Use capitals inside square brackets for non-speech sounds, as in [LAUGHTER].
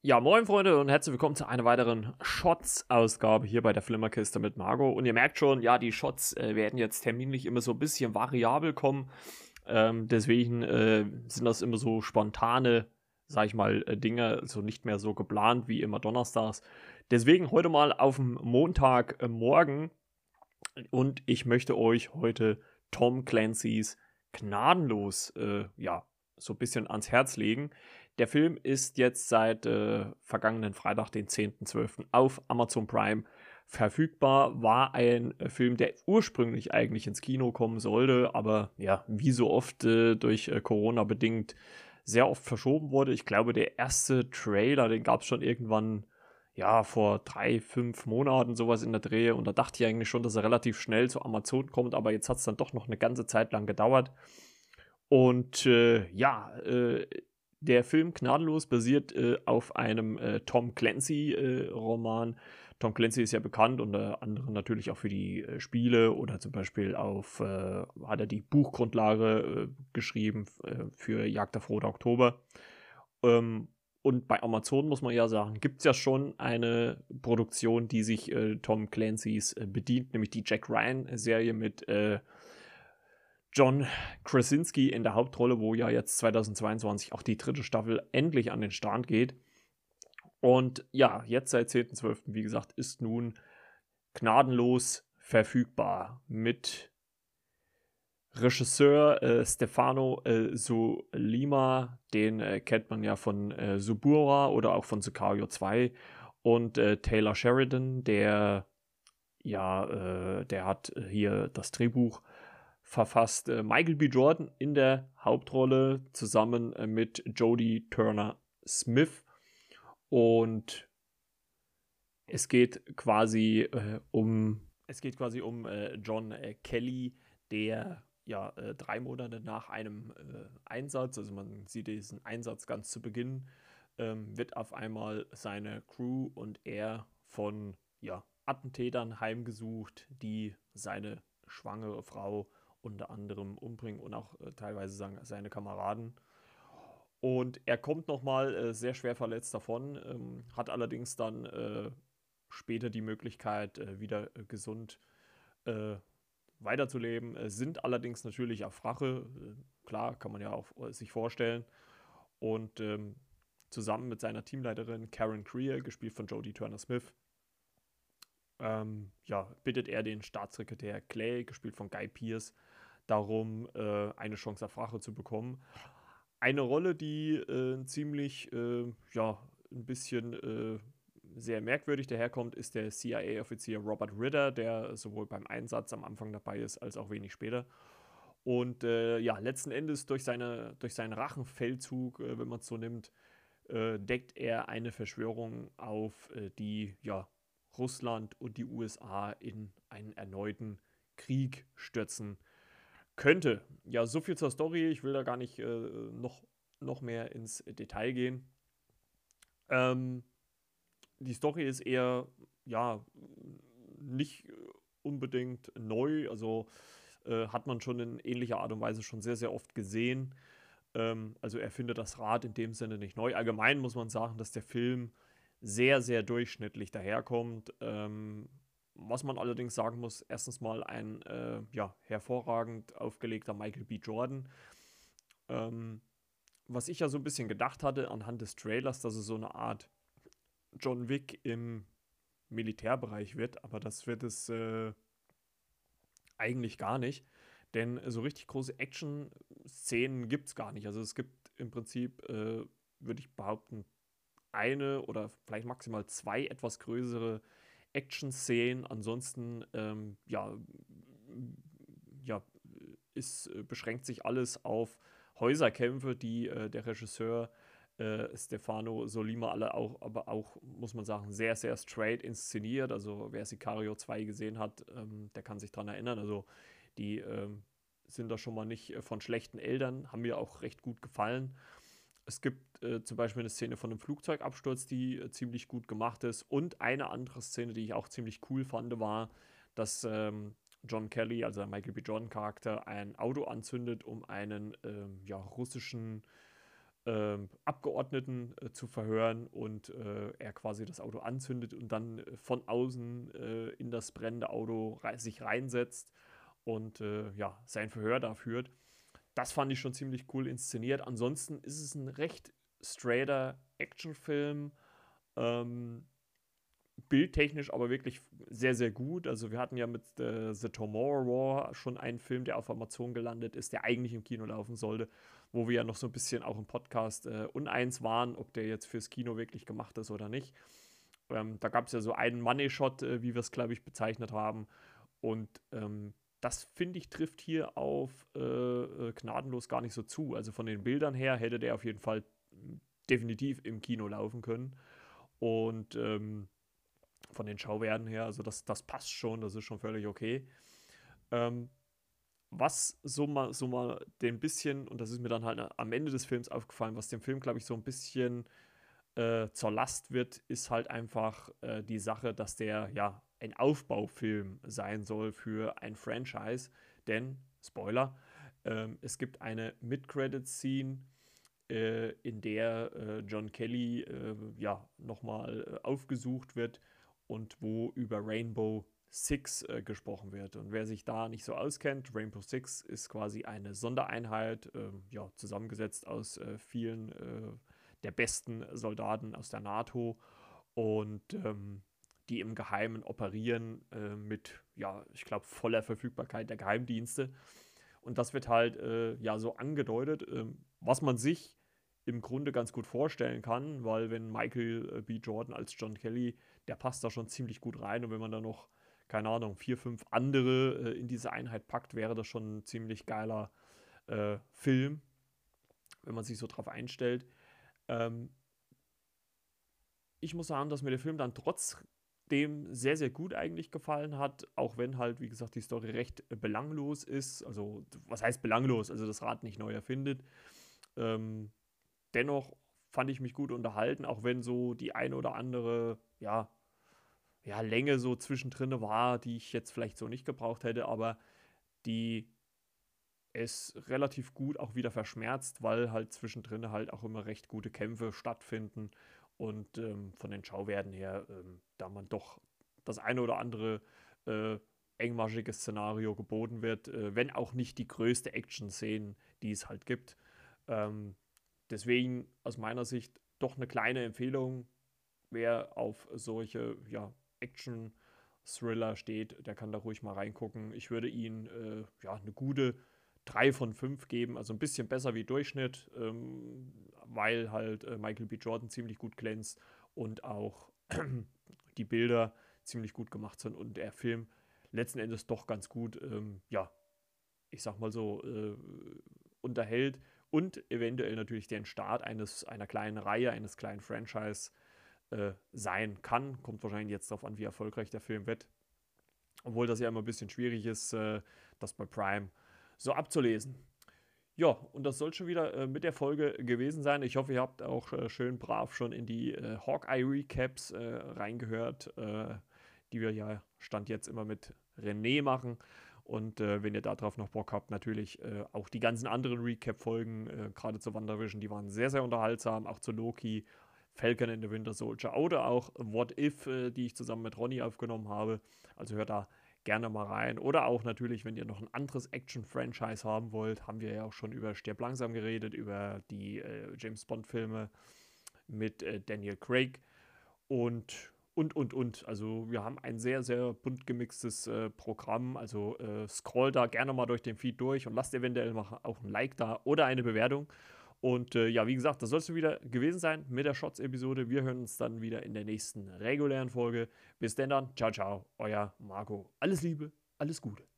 Ja, moin Freunde und herzlich willkommen zu einer weiteren Shots-Ausgabe hier bei der Flimmerkiste mit Margot. Und ihr merkt schon, ja, die Shots äh, werden jetzt terminlich immer so ein bisschen variabel kommen. Ähm, deswegen äh, sind das immer so spontane, sag ich mal, äh, Dinge, so also nicht mehr so geplant wie immer donnerstags. Deswegen heute mal auf dem Montagmorgen und ich möchte euch heute Tom Clancy's Gnadenlos, äh, ja, so ein bisschen ans Herz legen. Der Film ist jetzt seit äh, vergangenen Freitag, den 10.12. auf Amazon Prime verfügbar. War ein äh, Film, der ursprünglich eigentlich ins Kino kommen sollte, aber ja, wie so oft äh, durch äh, Corona bedingt sehr oft verschoben wurde. Ich glaube, der erste Trailer, den gab es schon irgendwann, ja, vor drei, fünf Monaten sowas in der Drehe. Und da dachte ich eigentlich schon, dass er relativ schnell zu Amazon kommt, aber jetzt hat es dann doch noch eine ganze Zeit lang gedauert. Und äh, ja, äh, der Film Gnadenlos basiert äh, auf einem äh, Tom Clancy-Roman. Äh, Tom Clancy ist ja bekannt, unter anderem natürlich auch für die äh, Spiele oder zum Beispiel auf, hat er die Buchgrundlage geschrieben für Jagd auf Roter Oktober. Ähm, und bei Amazon muss man ja sagen, gibt es ja schon eine Produktion, die sich Tom Clancy's bedient, nämlich die Jack Ryan-Serie mit John Krasinski in der Hauptrolle, wo ja jetzt 2022 auch die dritte Staffel endlich an den Start geht. Und ja, jetzt seit 10.12., wie gesagt, ist nun gnadenlos verfügbar mit Regisseur äh, Stefano äh, Solima, den äh, kennt man ja von äh, Subura oder auch von Sicario 2 und äh, Taylor Sheridan, der ja, äh, der hat hier das Drehbuch verfasst äh, Michael B. Jordan in der Hauptrolle zusammen äh, mit Jodie Turner Smith. Und es geht quasi äh, um es geht quasi um äh, John äh, Kelly, der ja äh, drei Monate nach einem Einsatz, also man sieht diesen Einsatz ganz zu Beginn, ähm, wird auf einmal seine Crew und er von ja, Attentätern heimgesucht, die seine schwangere Frau unter anderem umbringen und auch äh, teilweise sagen, seine Kameraden. Und er kommt nochmal äh, sehr schwer verletzt davon, ähm, hat allerdings dann äh, später die Möglichkeit, äh, wieder äh, gesund äh, weiterzuleben, sind allerdings natürlich auf Rache, klar, kann man ja auch sich vorstellen. Und ähm, zusammen mit seiner Teamleiterin Karen Creer, gespielt von Jodie Turner Smith, ähm, ja, bittet er den Staatssekretär Clay, gespielt von Guy Pierce, darum, äh, eine Chance auf Rache zu bekommen. Eine Rolle, die äh, ziemlich, äh, ja, ein bisschen äh, sehr merkwürdig daherkommt, ist der CIA-Offizier Robert Ritter, der sowohl beim Einsatz am Anfang dabei ist, als auch wenig später. Und äh, ja, letzten Endes durch, seine, durch seinen Rachenfeldzug, äh, wenn man es so nimmt, deckt er eine Verschwörung auf, die ja, Russland und die USA in einen erneuten Krieg stürzen könnte. Ja, so viel zur Story. Ich will da gar nicht äh, noch, noch mehr ins Detail gehen. Ähm, die Story ist eher, ja, nicht unbedingt neu. Also äh, hat man schon in ähnlicher Art und Weise schon sehr, sehr oft gesehen. Ähm, also er findet das Rad in dem Sinne nicht neu. Allgemein muss man sagen, dass der Film sehr, sehr durchschnittlich daherkommt. Ähm, was man allerdings sagen muss, erstens mal ein äh, ja, hervorragend aufgelegter Michael B. Jordan. Ähm, was ich ja so ein bisschen gedacht hatte anhand des Trailers, dass es so eine Art John Wick im Militärbereich wird, aber das wird es äh, eigentlich gar nicht. Denn so richtig große Action-Szenen gibt es gar nicht. Also es gibt im Prinzip, äh, würde ich behaupten, eine oder vielleicht maximal zwei etwas größere Action-Szenen. Ansonsten, ähm, ja, ja, ist, äh, beschränkt sich alles auf Häuserkämpfe, die äh, der Regisseur äh, Stefano Solima alle auch, aber auch, muss man sagen, sehr, sehr straight inszeniert. Also wer Sicario 2 gesehen hat, ähm, der kann sich daran erinnern. Also die ähm, sind da schon mal nicht äh, von schlechten Eltern, haben mir auch recht gut gefallen. Es gibt äh, zum Beispiel eine Szene von einem Flugzeugabsturz, die äh, ziemlich gut gemacht ist. Und eine andere Szene, die ich auch ziemlich cool fand, war, dass ähm, John Kelly, also der Michael B. Jordan Charakter, ein Auto anzündet, um einen ähm, ja, russischen ähm, Abgeordneten äh, zu verhören und äh, er quasi das Auto anzündet und dann äh, von außen äh, in das brennende Auto rei sich reinsetzt und äh, ja, sein Verhör da führt. Das fand ich schon ziemlich cool inszeniert. Ansonsten ist es ein recht straighter Actionfilm. Ähm, bildtechnisch aber wirklich sehr, sehr gut. Also wir hatten ja mit äh, The Tomorrow War schon einen Film, der auf Amazon gelandet ist, der eigentlich im Kino laufen sollte, wo wir ja noch so ein bisschen auch im Podcast äh, uneins waren, ob der jetzt fürs Kino wirklich gemacht ist oder nicht. Ähm, da gab es ja so einen Money-Shot, äh, wie wir es, glaube ich, bezeichnet haben. Und ähm, das, finde ich, trifft hier auf äh, äh, gnadenlos gar nicht so zu. Also von den Bildern her hätte der auf jeden Fall definitiv im Kino laufen können. Und ähm, von den Schauwerten her. Also das, das passt schon, das ist schon völlig okay. Ähm, was so mal, so mal den bisschen, und das ist mir dann halt am Ende des Films aufgefallen, was dem Film, glaube ich, so ein bisschen äh, zur Last wird, ist halt einfach äh, die Sache, dass der ja ein Aufbaufilm sein soll für ein Franchise. Denn, Spoiler, äh, es gibt eine Mid-Credit-Scene, äh, in der äh, John Kelly äh, ja nochmal aufgesucht wird und wo über Rainbow Six äh, gesprochen wird. Und wer sich da nicht so auskennt, Rainbow Six ist quasi eine Sondereinheit, äh, ja, zusammengesetzt aus äh, vielen äh, der besten Soldaten aus der NATO und ähm, die im Geheimen operieren äh, mit, ja, ich glaube, voller Verfügbarkeit der Geheimdienste. Und das wird halt, äh, ja, so angedeutet, ähm, was man sich im Grunde ganz gut vorstellen kann, weil wenn Michael B. Jordan als John Kelly der passt da schon ziemlich gut rein. Und wenn man da noch, keine Ahnung, vier, fünf andere äh, in diese Einheit packt, wäre das schon ein ziemlich geiler äh, Film, wenn man sich so drauf einstellt. Ähm, ich muss sagen, dass mir der Film dann trotzdem sehr, sehr gut eigentlich gefallen hat, auch wenn halt, wie gesagt, die Story recht äh, belanglos ist. Also, was heißt belanglos? Also, das Rad nicht neu erfindet. Ähm, dennoch fand ich mich gut unterhalten, auch wenn so die eine oder andere, ja, ja, Länge so zwischendrin war, die ich jetzt vielleicht so nicht gebraucht hätte, aber die es relativ gut auch wieder verschmerzt, weil halt zwischendrin halt auch immer recht gute Kämpfe stattfinden und ähm, von den Schauwerten her, ähm, da man doch das eine oder andere äh, engmaschige Szenario geboten wird, äh, wenn auch nicht die größte Action-Szene, die es halt gibt. Ähm, deswegen aus meiner Sicht doch eine kleine Empfehlung, wer auf solche ja, Action-Thriller steht, der kann da ruhig mal reingucken. Ich würde ihn äh, ja, eine gute 3 von 5 geben, also ein bisschen besser wie Durchschnitt, ähm, weil halt äh, Michael B. Jordan ziemlich gut glänzt und auch [CLEARS THROAT] die Bilder ziemlich gut gemacht sind und der Film letzten Endes doch ganz gut, ähm, ja, ich sag mal so, äh, unterhält und eventuell natürlich den Start eines, einer kleinen Reihe, eines kleinen Franchise äh, sein kann. Kommt wahrscheinlich jetzt darauf an, wie erfolgreich der Film wird. Obwohl das ja immer ein bisschen schwierig ist, äh, das bei Prime so abzulesen. Ja, und das soll schon wieder äh, mit der Folge gewesen sein. Ich hoffe, ihr habt auch äh, schön brav schon in die äh, Hawkeye-Recaps äh, reingehört, äh, die wir ja Stand jetzt immer mit René machen. Und äh, wenn ihr darauf noch Bock habt, natürlich auch die ganzen anderen Recap-Folgen, gerade zu WandaVision, die waren sehr, sehr unterhaltsam, auch zu Loki Falcon in the Winter Soldier oder auch What If, die ich zusammen mit Ronny aufgenommen habe. Also hört da gerne mal rein. Oder auch natürlich, wenn ihr noch ein anderes Action-Franchise haben wollt, haben wir ja auch schon über Stirb langsam geredet, über die äh, James Bond-Filme mit äh, Daniel Craig und und, und, und. Also wir haben ein sehr, sehr bunt gemixtes äh, Programm. Also äh, scroll da gerne mal durch den Feed durch und lasst eventuell auch ein Like da oder eine Bewertung. Und äh, ja, wie gesagt, das soll es wieder gewesen sein mit der Shots-Episode. Wir hören uns dann wieder in der nächsten regulären Folge. Bis denn dann, ciao, ciao, euer Marco. Alles Liebe, alles Gute.